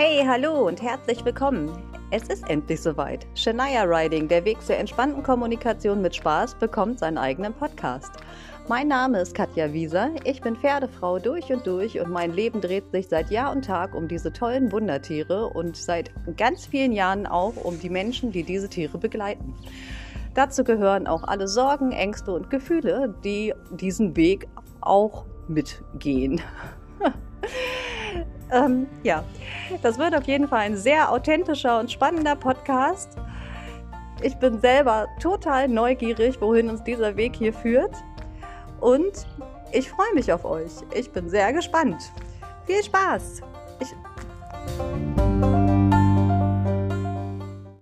Hey, hallo und herzlich willkommen. Es ist endlich soweit. Shania Riding, der Weg zur entspannten Kommunikation mit Spaß, bekommt seinen eigenen Podcast. Mein Name ist Katja Wieser, ich bin Pferdefrau durch und durch und mein Leben dreht sich seit Jahr und Tag um diese tollen Wundertiere und seit ganz vielen Jahren auch um die Menschen, die diese Tiere begleiten. Dazu gehören auch alle Sorgen, Ängste und Gefühle, die diesen Weg auch mitgehen. Ähm, ja, das wird auf jeden Fall ein sehr authentischer und spannender Podcast. Ich bin selber total neugierig, wohin uns dieser Weg hier führt. Und ich freue mich auf euch. Ich bin sehr gespannt. Viel Spaß! Ich